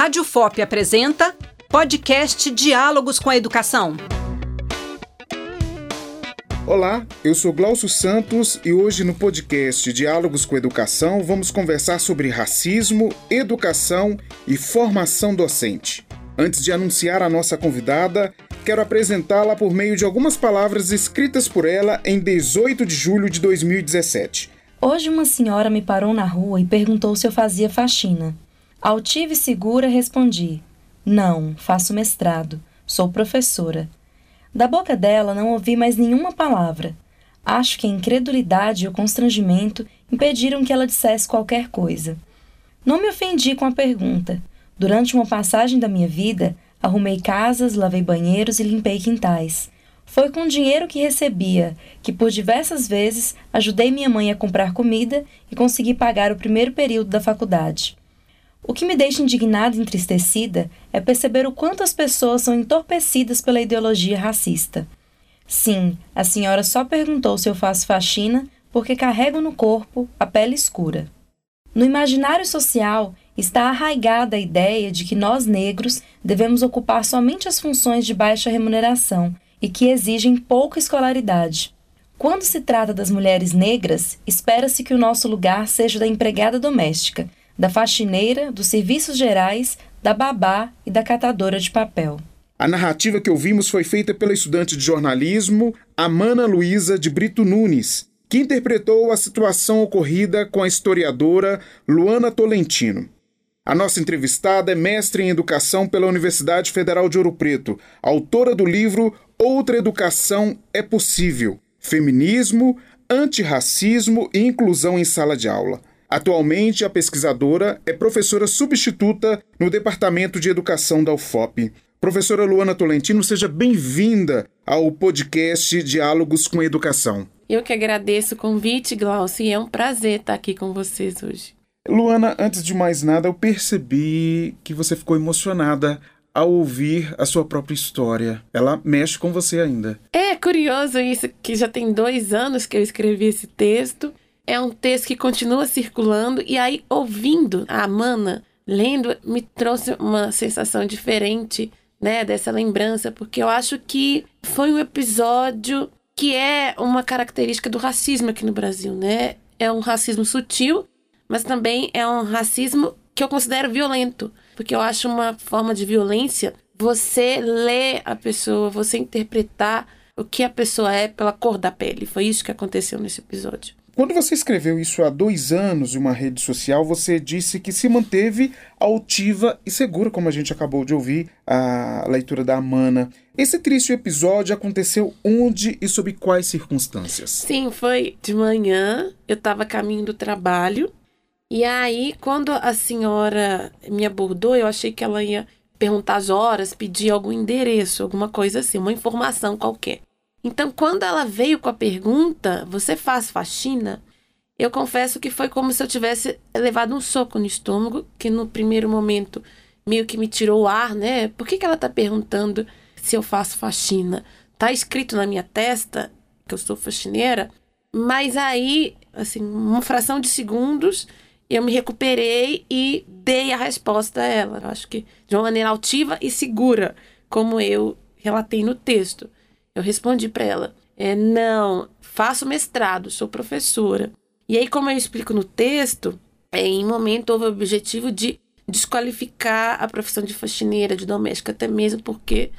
Rádio FOP apresenta podcast Diálogos com a Educação. Olá, eu sou Glaucio Santos e hoje no podcast Diálogos com a Educação vamos conversar sobre racismo, educação e formação docente. Antes de anunciar a nossa convidada, quero apresentá-la por meio de algumas palavras escritas por ela em 18 de julho de 2017. Hoje uma senhora me parou na rua e perguntou se eu fazia faxina. Altiva e segura respondi: Não, faço mestrado. Sou professora. Da boca dela não ouvi mais nenhuma palavra. Acho que a incredulidade e o constrangimento impediram que ela dissesse qualquer coisa. Não me ofendi com a pergunta. Durante uma passagem da minha vida, arrumei casas, lavei banheiros e limpei quintais. Foi com o dinheiro que recebia que, por diversas vezes, ajudei minha mãe a comprar comida e consegui pagar o primeiro período da faculdade. O que me deixa indignada e entristecida é perceber o quanto as pessoas são entorpecidas pela ideologia racista. Sim, a senhora só perguntou se eu faço faxina porque carrego no corpo a pele escura. No imaginário social está arraigada a ideia de que nós negros devemos ocupar somente as funções de baixa remuneração e que exigem pouca escolaridade. Quando se trata das mulheres negras, espera-se que o nosso lugar seja da empregada doméstica, da faxineira, dos serviços gerais, da babá e da catadora de papel. A narrativa que ouvimos foi feita pela estudante de jornalismo Amana Luísa de Brito Nunes, que interpretou a situação ocorrida com a historiadora Luana Tolentino. A nossa entrevistada é mestre em educação pela Universidade Federal de Ouro Preto, autora do livro Outra Educação é Possível: Feminismo, Antirracismo e Inclusão em Sala de Aula. Atualmente, a pesquisadora é professora substituta no Departamento de Educação da UFOP. Professora Luana Tolentino, seja bem-vinda ao podcast Diálogos com a Educação. Eu que agradeço o convite, Glaucio, e é um prazer estar aqui com vocês hoje. Luana, antes de mais nada, eu percebi que você ficou emocionada ao ouvir a sua própria história. Ela mexe com você ainda. É curioso isso, que já tem dois anos que eu escrevi esse texto é um texto que continua circulando e aí ouvindo a Amana lendo me trouxe uma sensação diferente, né, dessa lembrança, porque eu acho que foi um episódio que é uma característica do racismo aqui no Brasil, né? É um racismo sutil, mas também é um racismo que eu considero violento, porque eu acho uma forma de violência você ler a pessoa, você interpretar o que a pessoa é pela cor da pele. Foi isso que aconteceu nesse episódio. Quando você escreveu isso há dois anos em uma rede social, você disse que se manteve altiva e segura, como a gente acabou de ouvir a leitura da Amana. Esse triste episódio aconteceu onde e sob quais circunstâncias? Sim, foi de manhã, eu estava caminho do trabalho, e aí, quando a senhora me abordou, eu achei que ela ia perguntar as horas, pedir algum endereço, alguma coisa assim, uma informação qualquer. Então, quando ela veio com a pergunta, você faz faxina? Eu confesso que foi como se eu tivesse levado um soco no estômago, que no primeiro momento meio que me tirou o ar, né? Por que, que ela tá perguntando se eu faço faxina? Tá escrito na minha testa que eu sou faxineira, mas aí, assim, uma fração de segundos, eu me recuperei e dei a resposta a ela. Eu acho que de uma maneira altiva e segura, como eu relatei no texto. Eu respondi para ela: é, não, faço mestrado, sou professora. E aí, como eu explico no texto, é, em momento houve o objetivo de desqualificar a profissão de faxineira, de doméstica, até mesmo porque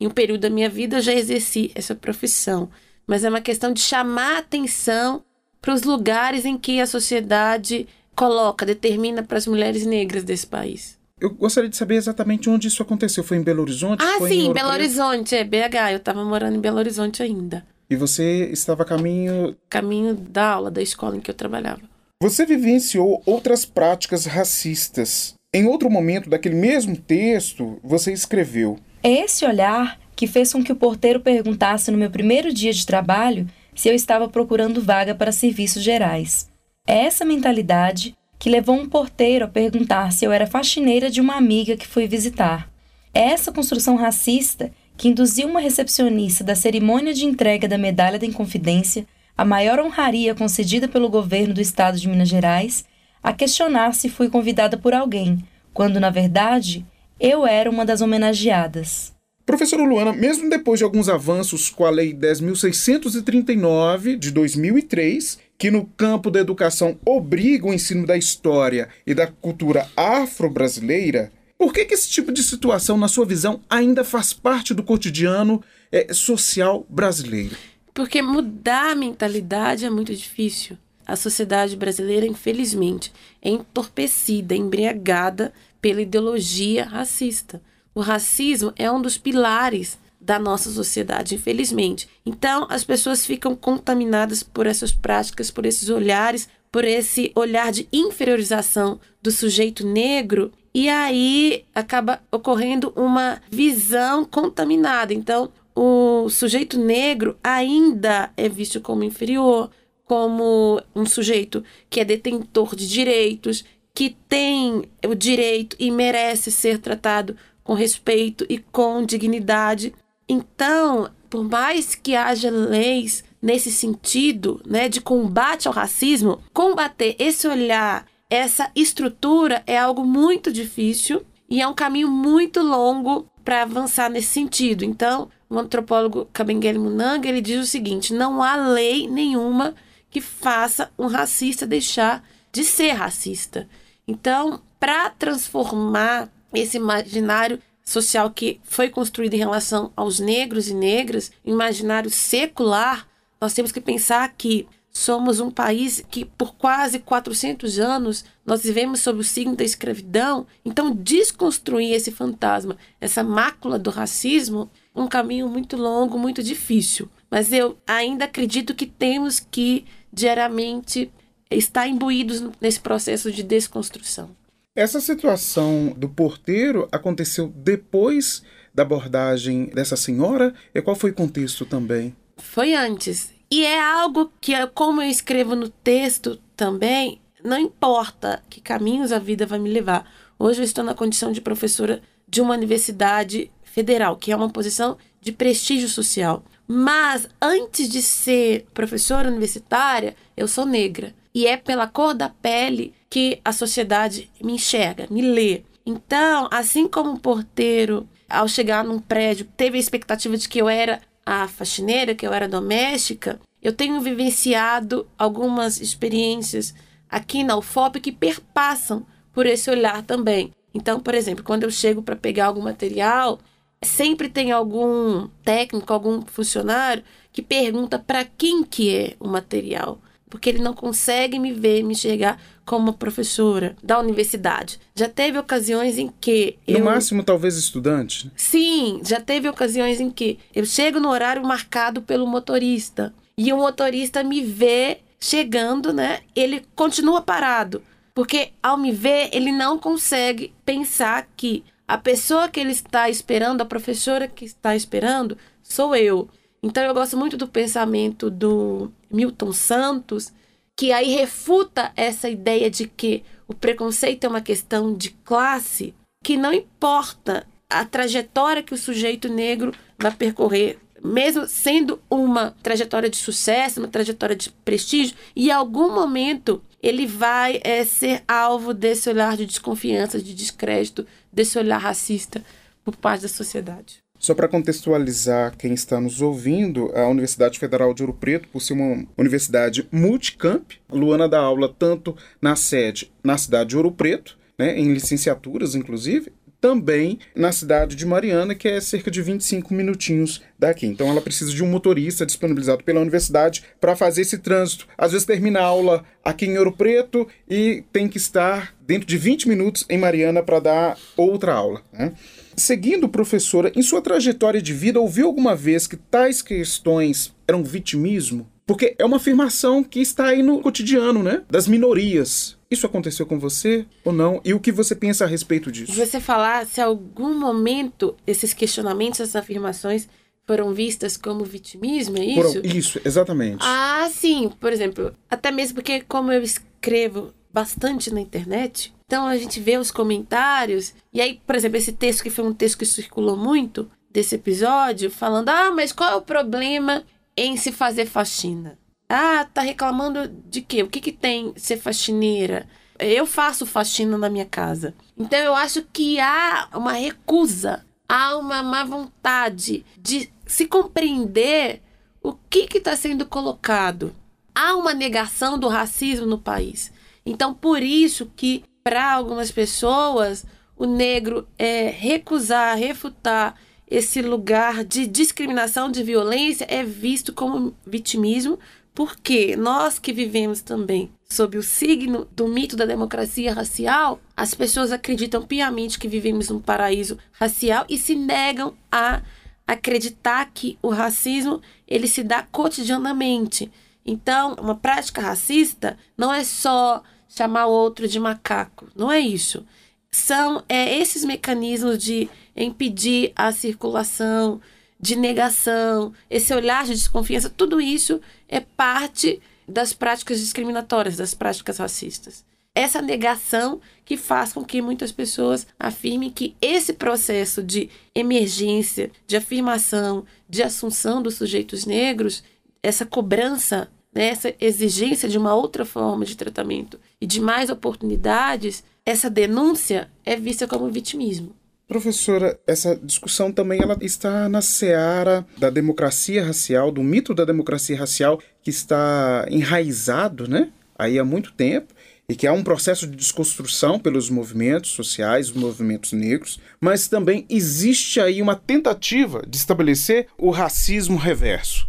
em um período da minha vida eu já exerci essa profissão. Mas é uma questão de chamar atenção para os lugares em que a sociedade coloca, determina para as mulheres negras desse país. Eu gostaria de saber exatamente onde isso aconteceu. Foi em Belo Horizonte? Ah, Foi sim, Belo Horizonte, é BH. Eu estava morando em Belo Horizonte ainda. E você estava a caminho. Caminho da aula, da escola em que eu trabalhava. Você vivenciou outras práticas racistas. Em outro momento daquele mesmo texto, você escreveu: É esse olhar que fez com que o porteiro perguntasse no meu primeiro dia de trabalho se eu estava procurando vaga para serviços gerais. É essa mentalidade que levou um porteiro a perguntar se eu era faxineira de uma amiga que fui visitar. É essa construção racista que induziu uma recepcionista da cerimônia de entrega da Medalha da Inconfidência, a maior honraria concedida pelo governo do estado de Minas Gerais, a questionar se fui convidada por alguém, quando na verdade eu era uma das homenageadas. Professora Luana, mesmo depois de alguns avanços com a Lei 10.639 de 2003, que no campo da educação obriga o ensino da história e da cultura afro-brasileira, por que, que esse tipo de situação, na sua visão, ainda faz parte do cotidiano é, social brasileiro? Porque mudar a mentalidade é muito difícil. A sociedade brasileira, infelizmente, é entorpecida, embriagada pela ideologia racista. O racismo é um dos pilares da nossa sociedade, infelizmente. Então, as pessoas ficam contaminadas por essas práticas, por esses olhares, por esse olhar de inferiorização do sujeito negro, e aí acaba ocorrendo uma visão contaminada. Então, o sujeito negro ainda é visto como inferior, como um sujeito que é detentor de direitos, que tem o direito e merece ser tratado com respeito e com dignidade. Então, por mais que haja leis nesse sentido, né, de combate ao racismo, combater esse olhar, essa estrutura é algo muito difícil e é um caminho muito longo para avançar nesse sentido. Então, o antropólogo Kabengele Munanga, ele diz o seguinte: não há lei nenhuma que faça um racista deixar de ser racista. Então, para transformar esse imaginário social que foi construído em relação aos negros e negras, imaginário secular, nós temos que pensar que somos um país que por quase 400 anos nós vivemos sob o signo da escravidão. Então, desconstruir esse fantasma, essa mácula do racismo, um caminho muito longo, muito difícil. Mas eu ainda acredito que temos que diariamente estar imbuídos nesse processo de desconstrução. Essa situação do porteiro aconteceu depois da abordagem dessa senhora? E qual foi o contexto também? Foi antes. E é algo que, como eu escrevo no texto também, não importa que caminhos a vida vai me levar. Hoje eu estou na condição de professora de uma universidade federal, que é uma posição de prestígio social. Mas antes de ser professora universitária, eu sou negra. E é pela cor da pele que a sociedade me enxerga, me lê. Então, assim como o porteiro, ao chegar num prédio, teve a expectativa de que eu era a faxineira, que eu era doméstica, eu tenho vivenciado algumas experiências aqui na UFOP que perpassam por esse olhar também. Então, por exemplo, quando eu chego para pegar algum material, sempre tem algum técnico, algum funcionário que pergunta para quem que é o material porque ele não consegue me ver, me enxergar como professora da universidade. Já teve ocasiões em que. No eu... máximo, talvez estudante? Sim, já teve ocasiões em que eu chego no horário marcado pelo motorista e o motorista me vê chegando, né? Ele continua parado. Porque ao me ver, ele não consegue pensar que a pessoa que ele está esperando, a professora que está esperando, sou eu. Então eu gosto muito do pensamento do Milton Santos, que aí refuta essa ideia de que o preconceito é uma questão de classe, que não importa a trajetória que o sujeito negro vai percorrer, mesmo sendo uma trajetória de sucesso, uma trajetória de prestígio, em algum momento ele vai é, ser alvo desse olhar de desconfiança, de descrédito, desse olhar racista por parte da sociedade. Só para contextualizar quem está nos ouvindo, a Universidade Federal de Ouro Preto, por ser uma universidade multicamp, Luana dá aula tanto na sede na cidade de Ouro Preto, né, em licenciaturas inclusive, também na cidade de Mariana, que é cerca de 25 minutinhos daqui. Então ela precisa de um motorista disponibilizado pela universidade para fazer esse trânsito. Às vezes termina a aula aqui em Ouro Preto e tem que estar dentro de 20 minutos em Mariana para dar outra aula. Né? Seguindo, professora, em sua trajetória de vida, ouviu alguma vez que tais questões eram vitimismo? Porque é uma afirmação que está aí no cotidiano, né? Das minorias. Isso aconteceu com você ou não? E o que você pensa a respeito disso? Você falar se algum momento esses questionamentos, essas afirmações foram vistas como vitimismo, é isso? Foram, isso, exatamente. Ah, sim. Por exemplo, até mesmo porque como eu escrevo bastante na internet, então a gente vê os comentários, e aí, por exemplo, esse texto que foi um texto que circulou muito desse episódio, falando: ah, mas qual é o problema em se fazer faxina? Ah, tá reclamando de quê? O que, que tem ser faxineira? Eu faço faxina na minha casa. Então eu acho que há uma recusa, há uma má vontade de se compreender o que está sendo colocado. Há uma negação do racismo no país. Então, por isso que, para algumas pessoas, o negro é recusar, refutar esse lugar de discriminação, de violência, é visto como vitimismo, porque nós que vivemos também sob o signo do mito da democracia racial, as pessoas acreditam piamente que vivemos num paraíso racial e se negam a acreditar que o racismo ele se dá cotidianamente. Então, uma prática racista não é só chamar o outro de macaco, não é isso. São é, esses mecanismos de impedir a circulação, de negação, esse olhar de desconfiança, tudo isso é parte das práticas discriminatórias, das práticas racistas. Essa negação que faz com que muitas pessoas afirmem que esse processo de emergência, de afirmação, de assunção dos sujeitos negros, essa cobrança, né, essa exigência de uma outra forma de tratamento e de mais oportunidades, essa denúncia é vista como vitimismo. Professora, essa discussão também ela está na seara da democracia racial, do mito da democracia racial que está enraizado, né? Aí há muito tempo e que há um processo de desconstrução pelos movimentos sociais, os movimentos negros, mas também existe aí uma tentativa de estabelecer o racismo reverso.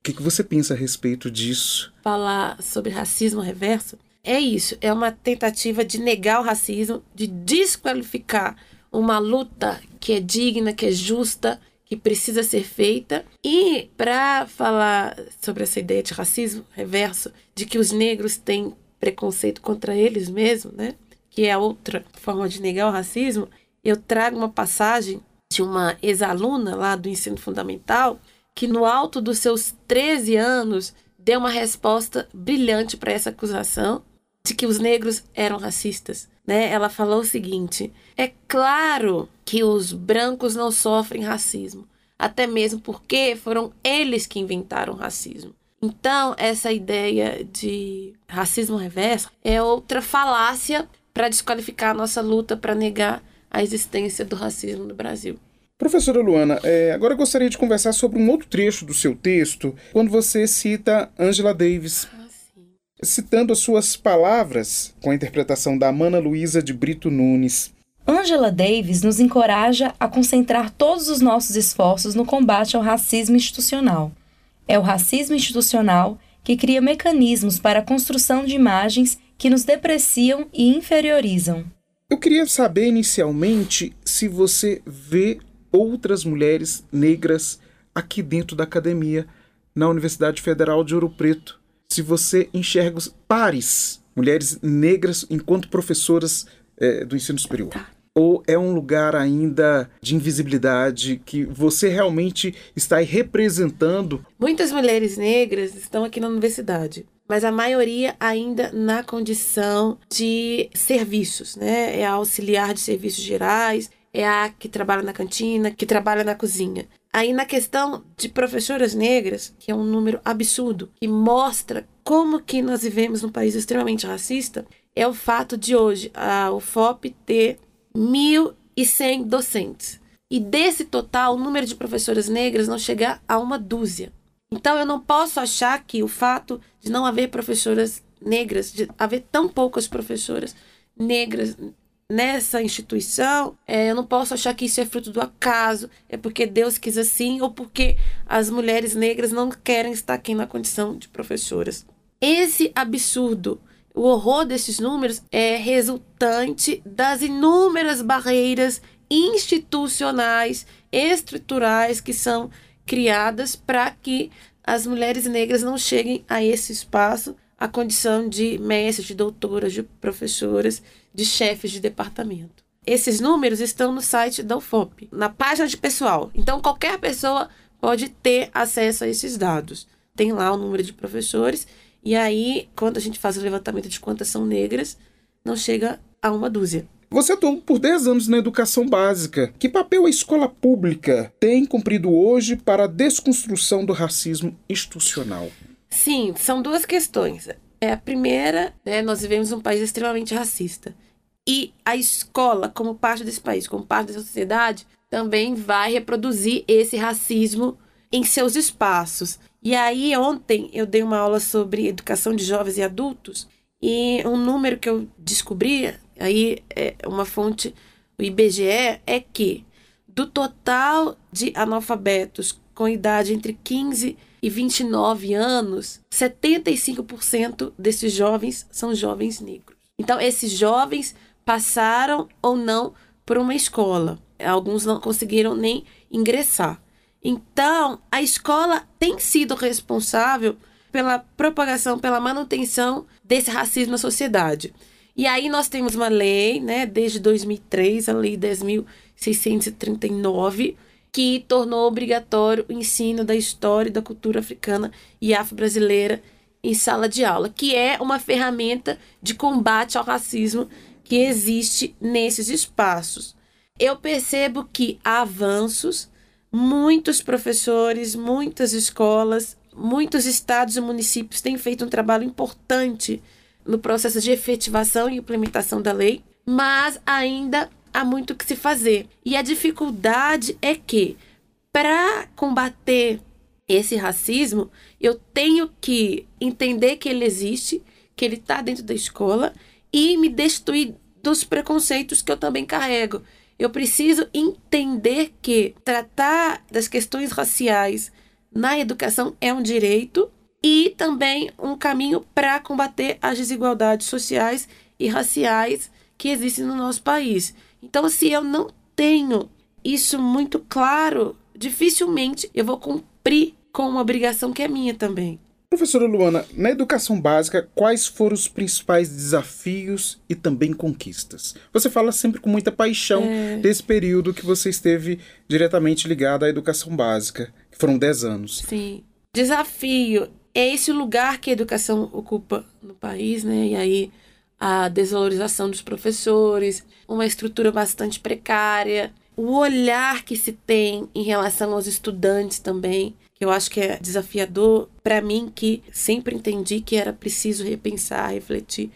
O que, que você pensa a respeito disso? Falar sobre racismo reverso é isso, é uma tentativa de negar o racismo, de desqualificar uma luta que é digna, que é justa, que precisa ser feita. E para falar sobre essa ideia de racismo reverso, de que os negros têm preconceito contra eles mesmos, né? Que é outra forma de negar o racismo, eu trago uma passagem de uma ex-aluna lá do ensino fundamental que no alto dos seus 13 anos deu uma resposta brilhante para essa acusação de que os negros eram racistas né? Ela falou o seguinte: é claro que os brancos não sofrem racismo, até mesmo porque foram eles que inventaram o racismo. Então, essa ideia de racismo reverso é outra falácia para desqualificar a nossa luta para negar a existência do racismo no Brasil. Professora Luana, é, agora eu gostaria de conversar sobre um outro trecho do seu texto, quando você cita Angela Davis. Citando as suas palavras, com a interpretação da Amana Luísa de Brito Nunes. Angela Davis nos encoraja a concentrar todos os nossos esforços no combate ao racismo institucional. É o racismo institucional que cria mecanismos para a construção de imagens que nos depreciam e inferiorizam. Eu queria saber inicialmente se você vê outras mulheres negras aqui dentro da academia, na Universidade Federal de Ouro Preto se você enxerga os pares, mulheres negras, enquanto professoras é, do ensino superior. Tá. Ou é um lugar ainda de invisibilidade que você realmente está aí representando? Muitas mulheres negras estão aqui na universidade mas a maioria ainda na condição de serviços, né? É auxiliar de serviços gerais, é a que trabalha na cantina, que trabalha na cozinha. Aí na questão de professoras negras, que é um número absurdo, que mostra como que nós vivemos num país extremamente racista, é o fato de hoje a UFOP ter 1.100 docentes. E desse total, o número de professoras negras não chega a uma dúzia. Então eu não posso achar que o fato de não haver professoras negras, de haver tão poucas professoras negras nessa instituição, é, eu não posso achar que isso é fruto do acaso, é porque Deus quis assim ou porque as mulheres negras não querem estar aqui na condição de professoras. Esse absurdo, o horror desses números é resultante das inúmeras barreiras institucionais, estruturais que são criadas para que as mulheres negras não cheguem a esse espaço, a condição de mestres, de doutoras, de professoras de chefes de departamento. Esses números estão no site da UFOP, na página de pessoal. Então, qualquer pessoa pode ter acesso a esses dados. Tem lá o número de professores, e aí, quando a gente faz o levantamento de quantas são negras, não chega a uma dúzia. Você atuou por 10 anos na educação básica. Que papel a escola pública tem cumprido hoje para a desconstrução do racismo institucional? Sim, são duas questões. é a primeira, né? Nós vivemos um país extremamente racista. E a escola, como parte desse país, como parte dessa sociedade, também vai reproduzir esse racismo em seus espaços. E aí, ontem, eu dei uma aula sobre educação de jovens e adultos, e um número que eu descobri, aí é uma fonte, o IBGE, é que do total de analfabetos com idade entre 15 e 29 anos, 75% desses jovens são jovens negros. Então, esses jovens passaram ou não por uma escola. Alguns não conseguiram nem ingressar. Então, a escola tem sido responsável pela propagação, pela manutenção desse racismo na sociedade. E aí nós temos uma lei, né, desde 2003, a Lei 10.639, que tornou obrigatório o ensino da história e da cultura africana e afro-brasileira em sala de aula, que é uma ferramenta de combate ao racismo que existe nesses espaços. Eu percebo que há avanços, muitos professores, muitas escolas, muitos estados e municípios têm feito um trabalho importante no processo de efetivação e implementação da lei, mas ainda há muito que se fazer. E a dificuldade é que, para combater esse racismo, eu tenho que entender que ele existe, que ele está dentro da escola e me destruir dos preconceitos que eu também carrego. Eu preciso entender que tratar das questões raciais na educação é um direito e também um caminho para combater as desigualdades sociais e raciais que existem no nosso país. Então, se eu não tenho isso muito claro, dificilmente eu vou cumprir com uma obrigação que é minha também. Professora Luana, na educação básica, quais foram os principais desafios e também conquistas? Você fala sempre com muita paixão é... desse período que você esteve diretamente ligada à educação básica, que foram 10 anos. Sim. Desafio é esse lugar que a educação ocupa no país, né? E aí a desvalorização dos professores, uma estrutura bastante precária, o olhar que se tem em relação aos estudantes também, que eu acho que é desafiador para mim, que sempre entendi que era preciso repensar, refletir,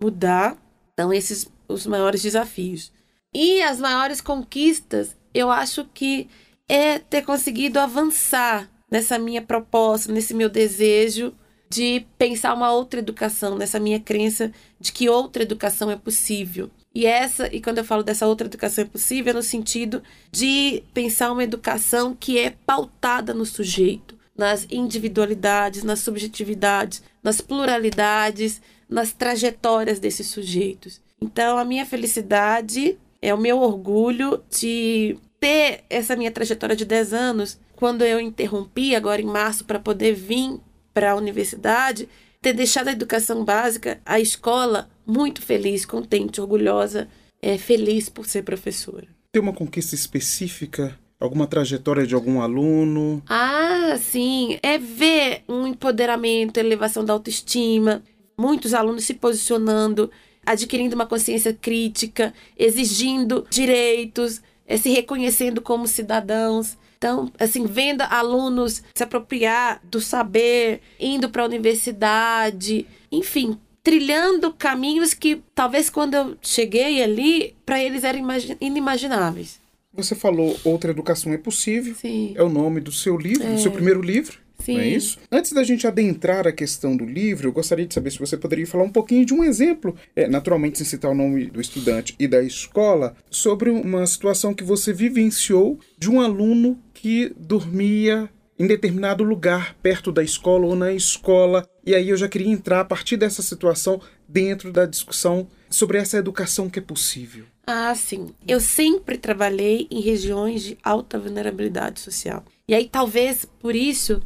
mudar. Então, esses os maiores desafios. E as maiores conquistas, eu acho que é ter conseguido avançar nessa minha proposta, nesse meu desejo de pensar uma outra educação, nessa minha crença de que outra educação é possível. E essa, e quando eu falo dessa outra educação é possível, é no sentido de pensar uma educação que é pautada no sujeito, nas individualidades, nas subjetividades, nas pluralidades, nas trajetórias desses sujeitos. Então, a minha felicidade é o meu orgulho de ter essa minha trajetória de 10 anos quando eu interrompi, agora em março, para poder vir para a universidade, ter deixado a educação básica, a escola, muito feliz, contente, orgulhosa, é, feliz por ser professora. Tem uma conquista específica? Alguma trajetória de algum aluno? Ah, sim. É ver um empoderamento, elevação da autoestima, muitos alunos se posicionando, adquirindo uma consciência crítica, exigindo direitos, é, se reconhecendo como cidadãos. Então, assim, vendo alunos se apropriar do saber, indo para a universidade, enfim, trilhando caminhos que talvez quando eu cheguei ali, para eles eram inimagináveis. Você falou Outra Educação é Possível. Sim. É o nome do seu livro, é. do seu primeiro livro. Sim. Não é isso? Antes da gente adentrar a questão do livro, eu gostaria de saber se você poderia falar um pouquinho de um exemplo, é, naturalmente sem citar o nome do estudante e da escola, sobre uma situação que você vivenciou de um aluno que dormia em determinado lugar perto da escola ou na escola. E aí eu já queria entrar a partir dessa situação dentro da discussão sobre essa educação que é possível. Ah, sim. Eu sempre trabalhei em regiões de alta vulnerabilidade social. E aí talvez por isso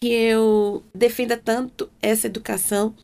que eu defenda tanto essa educação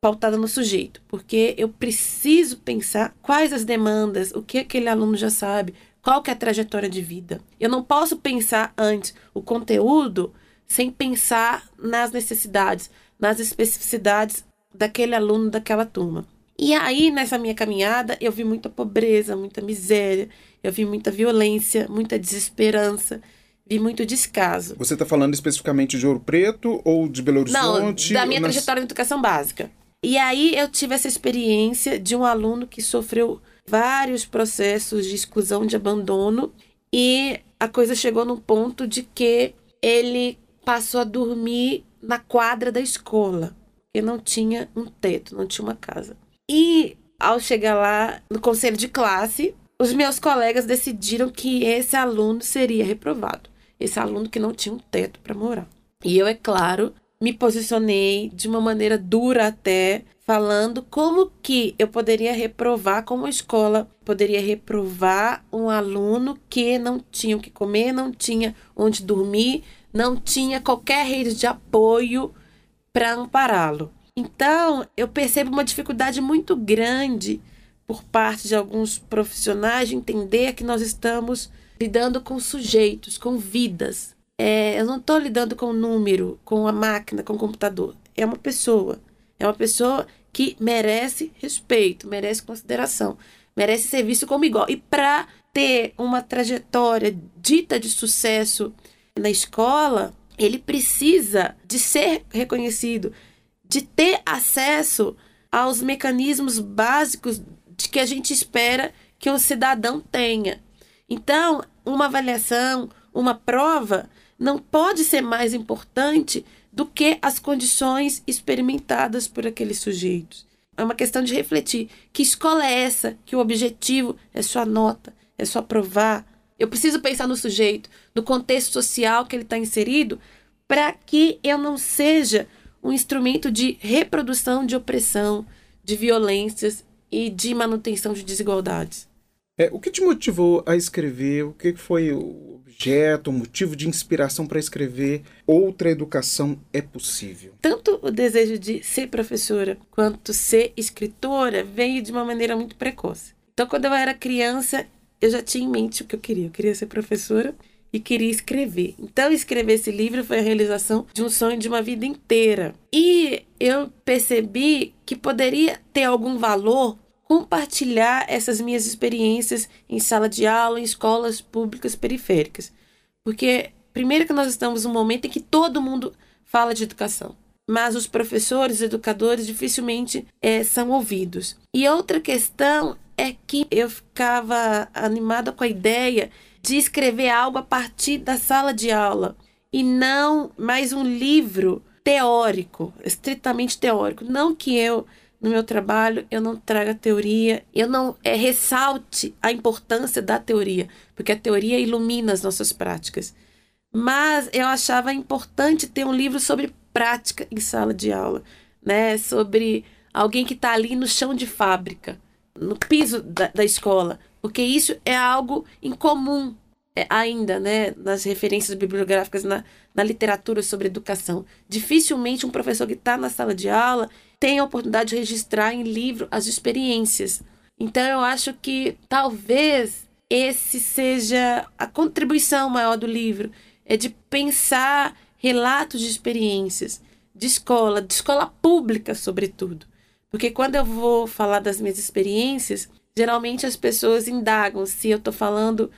pautada no sujeito, porque eu preciso pensar quais as demandas, o que aquele aluno já sabe, qual que é a trajetória de vida. Eu não posso pensar antes o conteúdo sem pensar nas necessidades, nas especificidades daquele aluno, daquela turma. E aí, nessa minha caminhada, eu vi muita pobreza, muita miséria, eu vi muita violência, muita desesperança, vi muito descaso. Você está falando especificamente de Ouro Preto ou de Belo Horizonte? Não, da minha trajetória nas... de educação básica. E aí eu tive essa experiência de um aluno que sofreu vários processos de exclusão, de abandono, e a coisa chegou num ponto de que ele passou a dormir na quadra da escola, porque não tinha um teto, não tinha uma casa. E ao chegar lá no conselho de classe, os meus colegas decidiram que esse aluno seria reprovado, esse aluno que não tinha um teto para morar. E eu, é claro, me posicionei de uma maneira dura até, falando como que eu poderia reprovar, como a escola poderia reprovar um aluno que não tinha o que comer, não tinha onde dormir, não tinha qualquer rede de apoio para ampará-lo. Então, eu percebo uma dificuldade muito grande por parte de alguns profissionais de entender que nós estamos lidando com sujeitos, com vidas. É, eu não estou lidando com número, com a máquina, com o computador. É uma pessoa. É uma pessoa que merece respeito, merece consideração, merece ser visto como igual. E para ter uma trajetória dita de sucesso na escola, ele precisa de ser reconhecido, de ter acesso aos mecanismos básicos de que a gente espera que o cidadão tenha. Então, uma avaliação, uma prova, não pode ser mais importante do que as condições experimentadas por aqueles sujeitos. É uma questão de refletir que escola é essa, que o objetivo é sua nota, é só provar. Eu preciso pensar no sujeito, no contexto social que ele está inserido, para que eu não seja um instrumento de reprodução de opressão, de violências e de manutenção de desigualdades. É, o que te motivou a escrever? O que foi o objeto, o motivo de inspiração para escrever Outra Educação é Possível? Tanto o desejo de ser professora quanto ser escritora veio de uma maneira muito precoce. Então, quando eu era criança, eu já tinha em mente o que eu queria. Eu queria ser professora e queria escrever. Então, escrever esse livro foi a realização de um sonho de uma vida inteira. E eu percebi que poderia ter algum valor compartilhar essas minhas experiências em sala de aula, em escolas públicas periféricas. Porque, primeiro, que nós estamos num momento em que todo mundo fala de educação. Mas os professores, os educadores, dificilmente é, são ouvidos. E outra questão é que eu ficava animada com a ideia de escrever algo a partir da sala de aula e não mais um livro teórico, estritamente teórico. Não que eu, no meu trabalho, eu não traga teoria, eu não é, ressalte a importância da teoria, porque a teoria ilumina as nossas práticas. Mas eu achava importante ter um livro sobre prática em sala de aula, né? Sobre alguém que está ali no chão de fábrica, no piso da, da escola, porque isso é algo incomum é, ainda, né, nas referências bibliográficas na, na literatura sobre educação. Dificilmente um professor que está na sala de aula tem a oportunidade de registrar em livro as experiências. Então eu acho que talvez esse seja a contribuição maior do livro, é de pensar relatos de experiências de escola, de escola pública, sobretudo. Porque quando eu vou falar das minhas experiências, geralmente as pessoas indagam se eu estou falando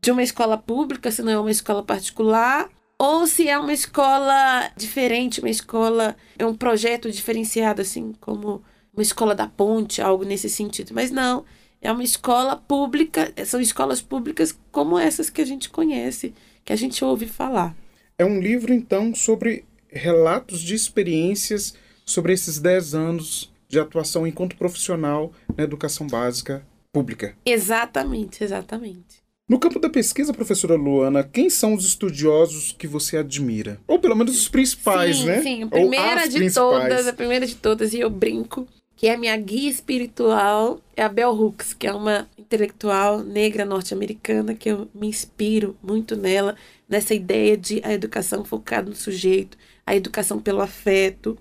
de uma escola pública, se não é uma escola particular, ou se é uma escola diferente, uma escola, é um projeto diferenciado, assim, como uma escola da ponte, algo nesse sentido. Mas não, é uma escola pública, são escolas públicas como essas que a gente conhece, que a gente ouve falar. É um livro, então, sobre relatos de experiências sobre esses 10 anos de atuação enquanto profissional na educação básica pública. Exatamente, exatamente. No campo da pesquisa, professora Luana, quem são os estudiosos que você admira? Ou pelo menos os principais, sim, né? Sim, a primeira de principais. todas, a primeira de todas, e eu brinco, que é a minha guia espiritual, é a Bell Hooks, que é uma intelectual negra norte-americana que eu me inspiro muito nela, nessa ideia de a educação focada no sujeito, a educação pelo afeto,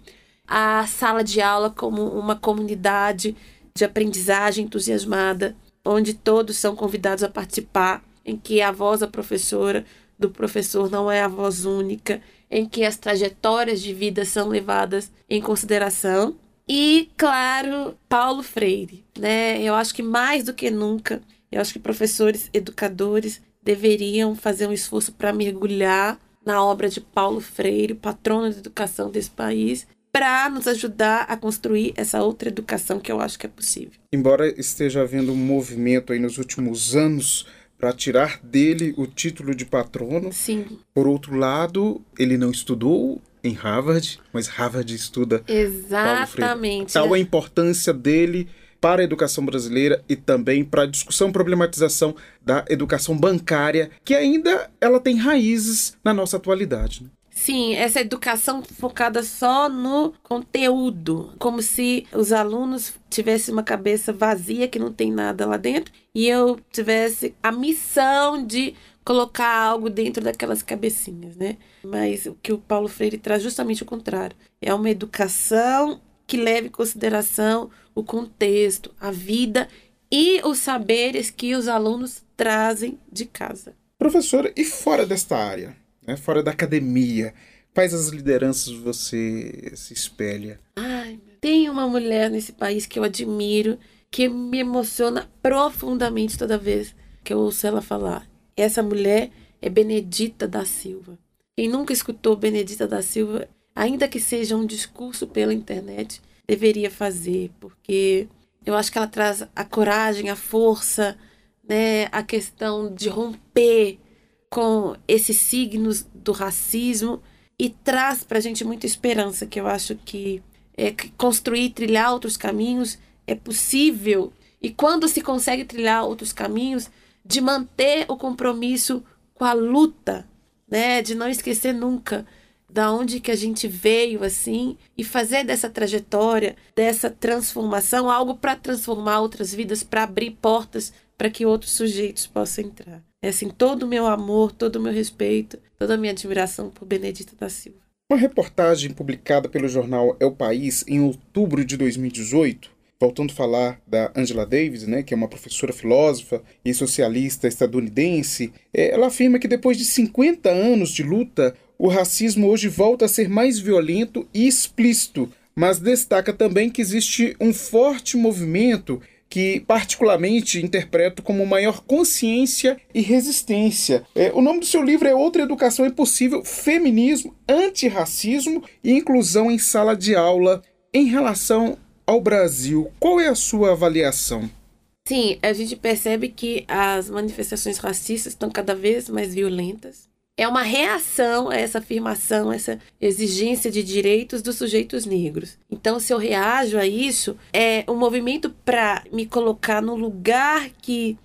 a sala de aula como uma comunidade de aprendizagem entusiasmada, onde todos são convidados a participar, em que a voz da professora, do professor não é a voz única, em que as trajetórias de vida são levadas em consideração. E, claro, Paulo Freire, né? Eu acho que mais do que nunca, eu acho que professores, educadores deveriam fazer um esforço para mergulhar na obra de Paulo Freire, patrono da educação desse país, para nos ajudar a construir essa outra educação que eu acho que é possível. Embora esteja havendo um movimento aí nos últimos anos para tirar dele o título de patrono. Sim. Por outro lado, ele não estudou em Harvard, mas Harvard estuda Exatamente. Tal a importância dele para a educação brasileira e também para a discussão e problematização da educação bancária, que ainda ela tem raízes na nossa atualidade. Né? Sim, essa educação focada só no conteúdo, como se os alunos tivessem uma cabeça vazia que não tem nada lá dentro e eu tivesse a missão de colocar algo dentro daquelas cabecinhas, né? Mas o que o Paulo Freire traz justamente o contrário. É uma educação que leve em consideração o contexto, a vida e os saberes que os alunos trazem de casa. Professora, e fora desta área, né, fora da academia, quais as lideranças você se espelha? Ai, tem uma mulher nesse país que eu admiro, que me emociona profundamente toda vez que eu ouço ela falar. Essa mulher é Benedita da Silva. Quem nunca escutou Benedita da Silva, ainda que seja um discurso pela internet, deveria fazer, porque eu acho que ela traz a coragem, a força, né, a questão de romper com esses signos do racismo e traz para a gente muita esperança, que eu acho que, é, construir, trilhar outros caminhos é possível. E quando se consegue trilhar outros caminhos, de manter o compromisso com a luta, né, de não esquecer nunca da onde que a gente veio assim e fazer dessa trajetória, dessa transformação algo para transformar outras vidas, para abrir portas para que outros sujeitos possam entrar. É assim, todo o meu amor, todo o meu respeito, toda a minha admiração por Benedita da Silva. Uma reportagem publicada pelo jornal É o País em outubro de 2018 voltando a falar da Angela Davis, né, que é uma professora filósofa e socialista estadunidense, é, ela afirma que depois de 50 anos de luta, o racismo hoje volta a ser mais violento e explícito, mas destaca também que existe um forte movimento que particularmente interpreto como maior consciência e resistência. É, o nome do seu livro é Outra Educação Impossível, Feminismo, Antirracismo e Inclusão em Sala de Aula em relação ao Brasil. Qual é a sua avaliação? Sim, a gente percebe que as manifestações racistas estão cada vez mais violentas é uma reação a essa afirmação, essa exigência de direitos dos sujeitos negros. Então, se eu reajo a isso, é um movimento para me colocar no lugar que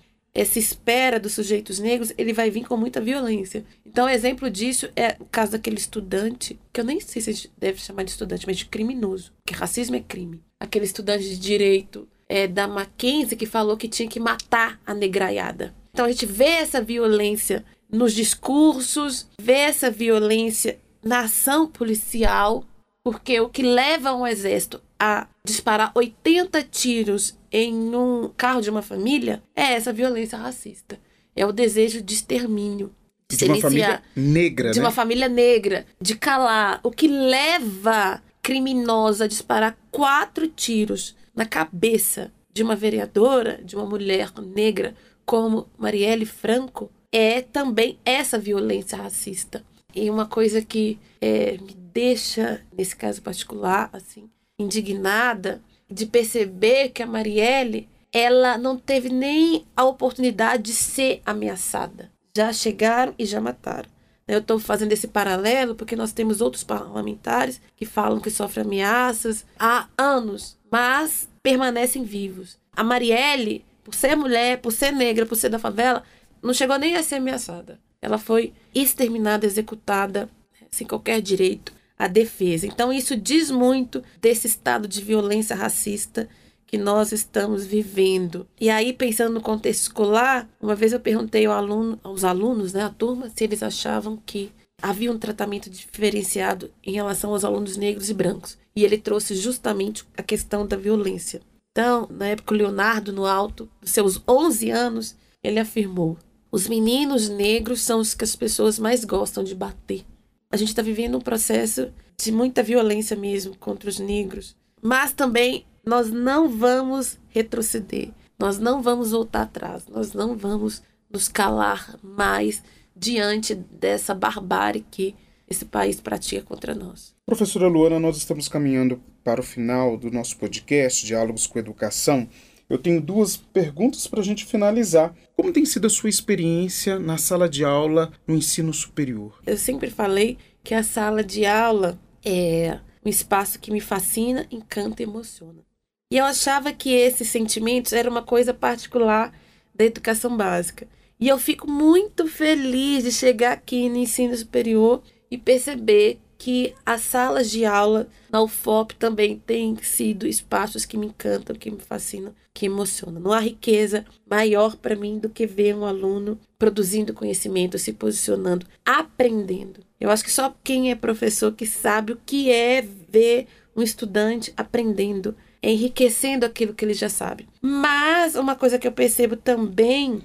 se espera dos sujeitos negros, ele vai vir com muita violência. Então, exemplo disso é o caso daquele estudante, que eu nem sei se a gente deve chamar de estudante, mas de criminoso, que racismo é crime. Aquele estudante de direito é, da Mackenzie que falou que tinha que matar a negraiada. Então, a gente vê essa violência nos discursos, vê essa violência na ação policial, porque o que leva um exército a disparar 80 tiros em um carro de uma família é essa violência racista. É o desejo de extermínio. De, de uma família negra, De né? uma família negra. De calar. O que leva criminosa a disparar quatro tiros na cabeça de uma vereadora, de uma mulher negra como Marielle Franco, é também essa violência racista. E uma coisa que é, me deixa, nesse caso particular, assim, indignada de perceber que a Marielle ela não teve nem a oportunidade de ser ameaçada. Já chegaram e já mataram. Eu estou fazendo esse paralelo porque nós temos outros parlamentares que falam que sofrem ameaças há anos, mas permanecem vivos. A Marielle, por ser mulher, por ser negra, por ser da favela, não chegou nem a ser ameaçada. Ela foi exterminada, executada, sem qualquer direito à defesa. Então, isso diz muito desse estado de violência racista que nós estamos vivendo. E aí, pensando no contexto escolar, uma vez eu perguntei ao aluno, aos alunos, né, à turma, se eles achavam que havia um tratamento diferenciado em relação aos alunos negros e brancos. E ele trouxe justamente a questão da violência. Então, na época, o Leonardo, no alto dos seus 11 anos, ele afirmou: os meninos negros são os que as pessoas mais gostam de bater. A gente está vivendo um processo de muita violência mesmo contra os negros. Mas também nós não vamos retroceder. Nós não vamos voltar atrás. Nós não vamos nos calar mais diante dessa barbárie que esse país pratica contra nós. Professora Luana, nós estamos caminhando para o final do nosso podcast Diálogos com Educação. Eu tenho duas perguntas para a gente finalizar. Como tem sido a sua experiência na sala de aula no ensino superior? Eu sempre falei que a sala de aula é um espaço que me fascina, encanta e emociona. E eu achava que esses sentimentos eram uma coisa particular da educação básica. E eu fico muito feliz de chegar aqui no ensino superior e perceber que as salas de aula na UFOP também têm sido espaços que me encantam, que me fascinam, que emocionam. Não há riqueza maior para mim do que ver um aluno produzindo conhecimento, se posicionando, aprendendo. Eu acho que só quem é professor que sabe o que é ver um estudante aprendendo, enriquecendo aquilo que ele já sabe. Mas uma coisa que eu percebo também,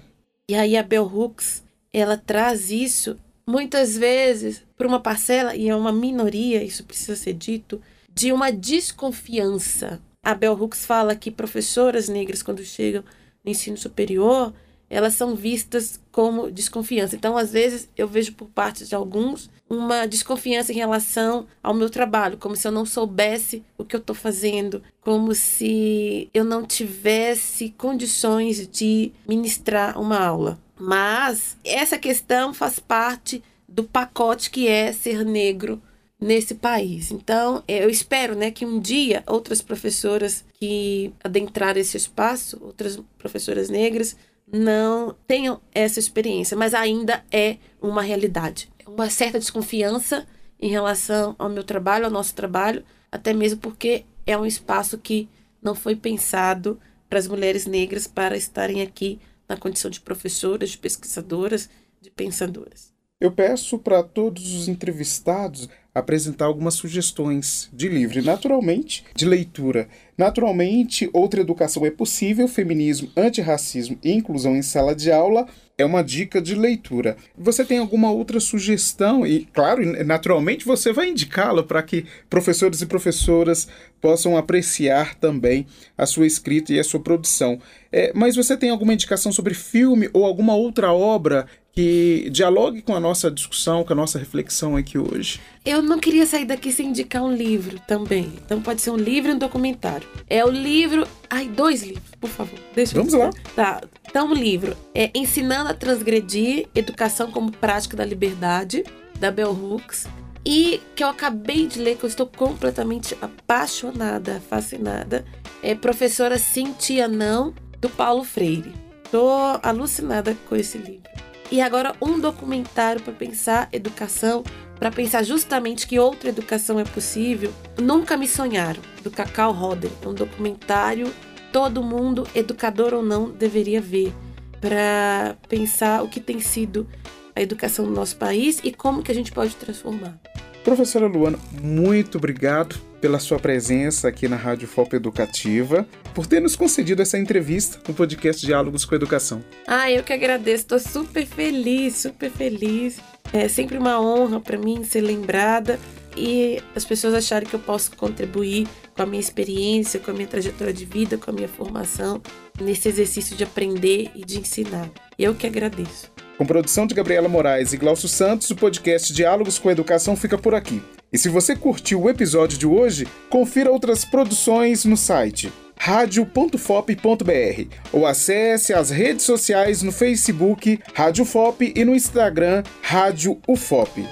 e aí a Bell Hooks, ela traz isso muitas vezes para uma parcela, e é uma minoria, isso precisa ser dito, de uma desconfiança. A Bell Hooks fala que professoras negras, quando chegam no ensino superior, elas são vistas como desconfiança. Então, às vezes, eu vejo por parte de alguns uma desconfiança em relação ao meu trabalho, como se eu não soubesse o que eu estou fazendo, como se eu não tivesse condições de ministrar uma aula. Mas essa questão faz parte do pacote que é ser negro nesse país. Então, eu espero, né, que um dia outras professoras que adentraram esse espaço, outras professoras negras, não tenham essa experiência, mas ainda é uma realidade. Uma certa desconfiança em relação ao meu trabalho, ao nosso trabalho, até mesmo porque é um espaço que não foi pensado para as mulheres negras para estarem aqui na condição de professoras, de pesquisadoras, de pensadoras. Eu peço para todos os entrevistados apresentar algumas sugestões de livro naturalmente, de leitura. Naturalmente, outra educação é possível, feminismo, antirracismo e inclusão em sala de aula é uma dica de leitura. Você tem alguma outra sugestão? E, claro, naturalmente, você vai indicá-la para que professores e professoras possam apreciar também a sua escrita e a sua produção. É, mas você tem alguma indicação sobre filme ou alguma outra obra que dialogue com a nossa discussão, com a nossa reflexão aqui hoje? Eu não queria sair daqui sem indicar um livro também. Então pode ser um livro e um documentário. É o livro. Ai, dois livros, por favor. Deixa Vamos lá. Tá. Então, o livro é Ensinando a Transgredir Educação como Prática da Liberdade, da Bell Hooks. E que eu acabei de ler, que eu estou completamente apaixonada, fascinada, é Professora Cintia Não, do Paulo Freire. Estou alucinada com esse livro. E agora um documentário para pensar educação, para pensar justamente que outra educação é possível. Nunca me sonharam, do Cacau Roder. É um documentário todo mundo, educador ou não, deveria ver para pensar o que tem sido a educação do nosso país e como que a gente pode transformar. Professora Luana, muito obrigado pela sua presença aqui na Rádio Fopa Educativa, por ter nos concedido essa entrevista no podcast Diálogos com Educação. Ah, eu que agradeço, estou super feliz, super feliz. É sempre uma honra para mim ser lembrada e as pessoas acharem que eu posso contribuir com a minha experiência, com a minha trajetória de vida, com a minha formação nesse exercício de aprender e de ensinar. Eu que agradeço. Com produção de Gabriela Moraes e Glaucio Santos, o podcast Diálogos com Educação fica por aqui. E se você curtiu o episódio de hoje, confira outras produções no site radio.fop.br ou acesse as redes sociais no Facebook Rádio Fop e no Instagram Rádio UFOP.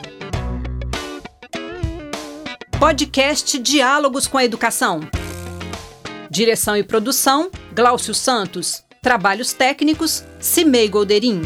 Podcast Diálogos com a Educação. Direção e produção: Glaucio Santos. Trabalhos técnicos: Cimei Golderim.